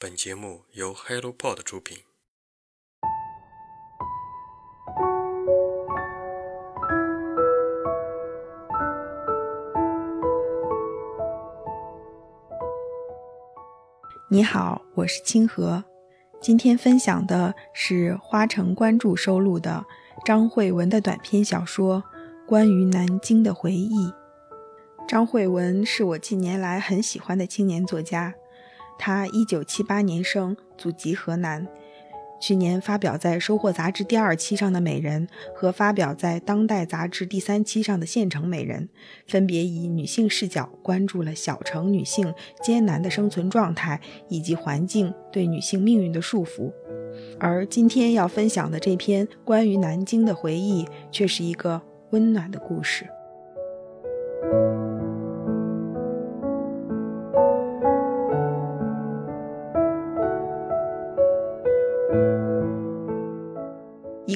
本节目由 HelloPod 出品。你好，我是清河。今天分享的是花城关注收录的张慧文的短篇小说《关于南京的回忆》。张慧文是我近年来很喜欢的青年作家。他一九七八年生，祖籍河南。去年发表在《收获》杂志第二期上的《美人》和发表在《当代》杂志第三期上的《县城美人》，分别以女性视角关注了小城女性艰难的生存状态以及环境对女性命运的束缚。而今天要分享的这篇关于南京的回忆，却是一个温暖的故事。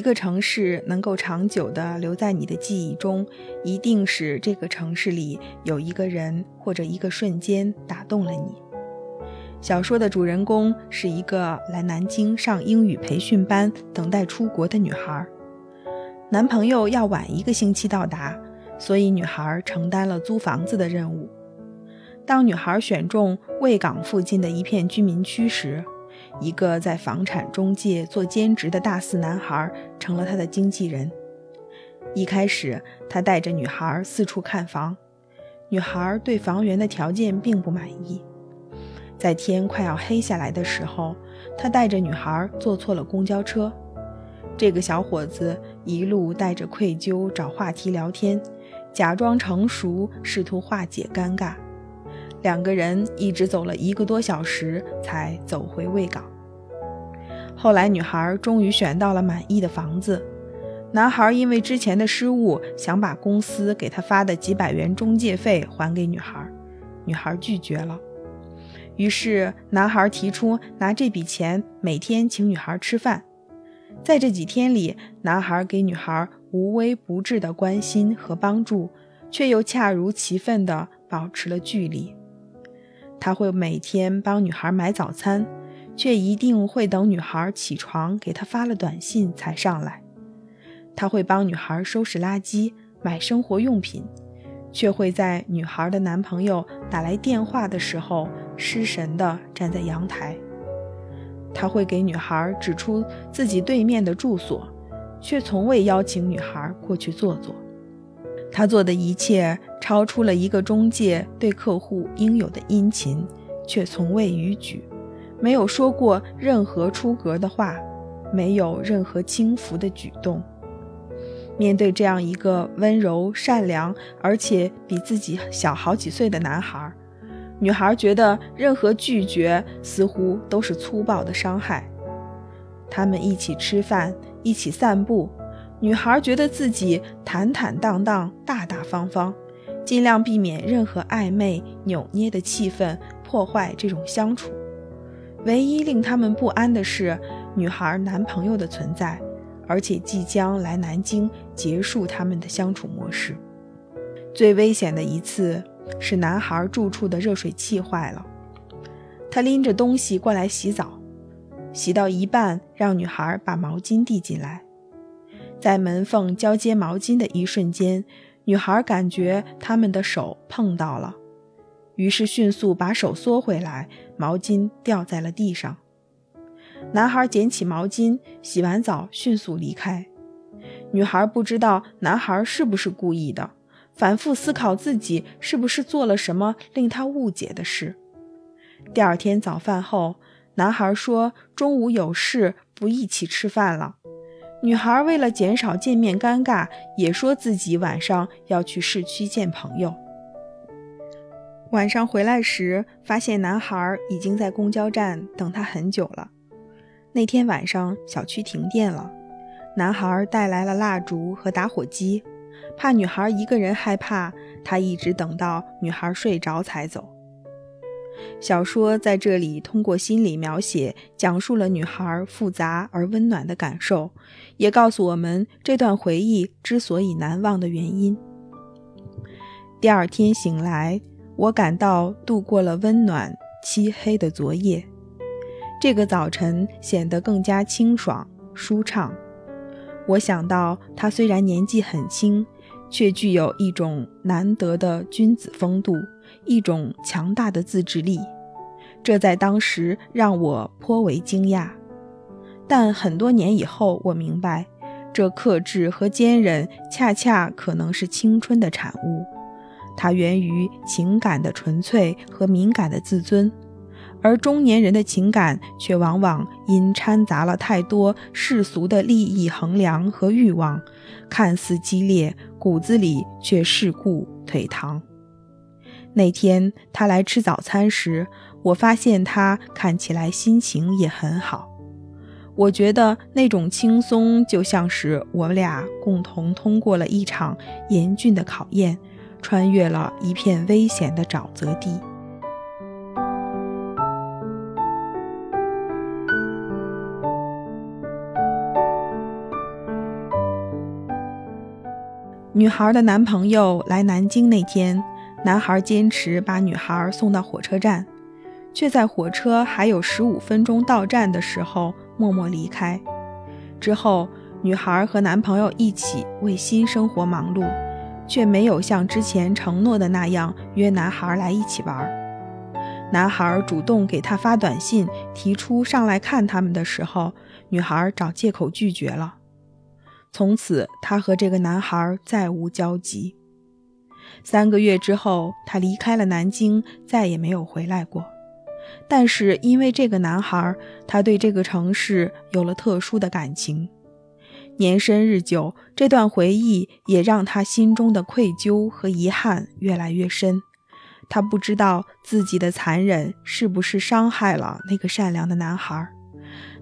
一个城市能够长久地留在你的记忆中，一定是这个城市里有一个人或者一个瞬间打动了你。小说的主人公是一个来南京上英语培训班、等待出国的女孩，男朋友要晚一个星期到达，所以女孩承担了租房子的任务。当女孩选中卫港附近的一片居民区时，一个在房产中介做兼职的大四男孩成了他的经纪人。一开始，他带着女孩四处看房，女孩对房源的条件并不满意。在天快要黑下来的时候，他带着女孩坐错了公交车。这个小伙子一路带着愧疚找话题聊天，假装成熟，试图化解尴尬。两个人一直走了一个多小时，才走回卫岗。后来，女孩终于选到了满意的房子。男孩因为之前的失误，想把公司给他发的几百元中介费还给女孩，女孩拒绝了。于是，男孩提出拿这笔钱每天请女孩吃饭。在这几天里，男孩给女孩无微不至的关心和帮助，却又恰如其分地保持了距离。他会每天帮女孩买早餐，却一定会等女孩起床给他发了短信才上来。他会帮女孩收拾垃圾、买生活用品，却会在女孩的男朋友打来电话的时候失神地站在阳台。他会给女孩指出自己对面的住所，却从未邀请女孩过去坐坐。他做的一切超出了一个中介对客户应有的殷勤，却从未逾矩，没有说过任何出格的话，没有任何轻浮的举动。面对这样一个温柔、善良，而且比自己小好几岁的男孩，女孩觉得任何拒绝似乎都是粗暴的伤害。他们一起吃饭，一起散步。女孩觉得自己坦坦荡荡、大大方方，尽量避免任何暧昧、扭捏的气氛破坏这种相处。唯一令他们不安的是女孩男朋友的存在，而且即将来南京结束他们的相处模式。最危险的一次是男孩住处的热水器坏了，他拎着东西过来洗澡，洗到一半，让女孩把毛巾递进来。在门缝交接毛巾的一瞬间，女孩感觉他们的手碰到了，于是迅速把手缩回来，毛巾掉在了地上。男孩捡起毛巾，洗完澡迅速离开。女孩不知道男孩是不是故意的，反复思考自己是不是做了什么令他误解的事。第二天早饭后，男孩说中午有事，不一起吃饭了。女孩为了减少见面尴尬，也说自己晚上要去市区见朋友。晚上回来时，发现男孩已经在公交站等她很久了。那天晚上小区停电了，男孩带来了蜡烛和打火机，怕女孩一个人害怕，他一直等到女孩睡着才走。小说在这里通过心理描写，讲述了女孩复杂而温暖的感受，也告诉我们这段回忆之所以难忘的原因。第二天醒来，我感到度过了温暖漆黑的昨夜。这个早晨显得更加清爽舒畅。我想到他虽然年纪很轻，却具有一种难得的君子风度，一种强大的自制力，这在当时让我颇为惊讶。但很多年以后，我明白，这克制和坚韧恰恰可能是青春的产物，它源于情感的纯粹和敏感的自尊，而中年人的情感却往往因掺杂了太多世俗的利益衡量和欲望，看似激烈，骨子里却世故颓唐。那天他来吃早餐时，我发现他看起来心情也很好。我觉得那种轻松，就像是我们俩共同通过了一场严峻的考验，穿越了一片危险的沼泽地。女孩的男朋友来南京那天，男孩坚持把女孩送到火车站，却在火车还有十五分钟到站的时候。默默离开之后，女孩和男朋友一起为新生活忙碌，却没有像之前承诺的那样约男孩来一起玩。男孩主动给她发短信，提出上来看他们的时候，女孩找借口拒绝了。从此，她和这个男孩再无交集。三个月之后，她离开了南京，再也没有回来过。但是因为这个男孩，他对这个城市有了特殊的感情。年深日久，这段回忆也让他心中的愧疚和遗憾越来越深。他不知道自己的残忍是不是伤害了那个善良的男孩。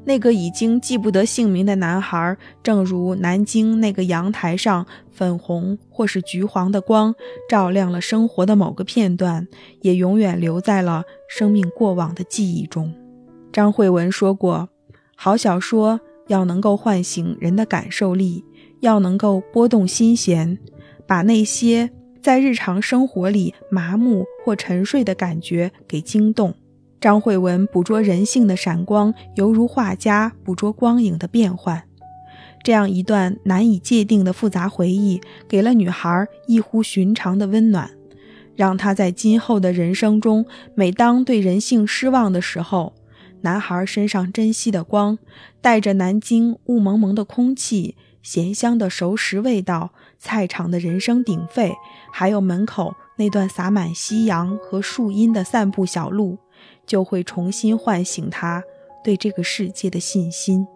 那个已经记不得姓名的男孩，正如南京那个阳台上粉红或是橘黄的光，照亮了生活的某个片段，也永远留在了生命过往的记忆中。张慧文说过：“好小说要能够唤醒人的感受力，要能够拨动心弦，把那些在日常生活里麻木或沉睡的感觉给惊动。”张慧文捕捉人性的闪光，犹如画家捕捉光影的变幻。这样一段难以界定的复杂回忆，给了女孩异乎寻常的温暖，让她在今后的人生中，每当对人性失望的时候，男孩身上珍惜的光，带着南京雾蒙蒙的空气、咸香的熟食味道、菜场的人声鼎沸，还有门口那段洒满夕阳和树荫的散步小路。就会重新唤醒他对这个世界的信心。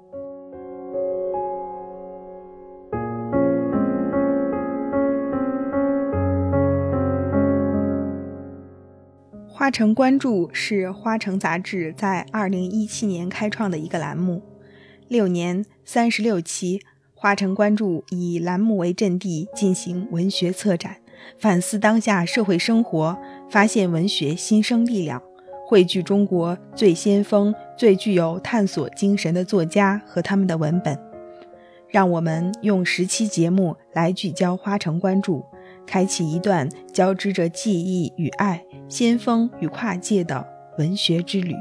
花城关注是花城杂志在二零一七年开创的一个栏目，六年三十六期。花城关注以栏目为阵地进行文学策展，反思当下社会生活，发现文学新生力量。汇聚中国最先锋、最具有探索精神的作家和他们的文本，让我们用十期节目来聚焦花城关注，开启一段交织着记忆与爱、先锋与跨界的文学之旅。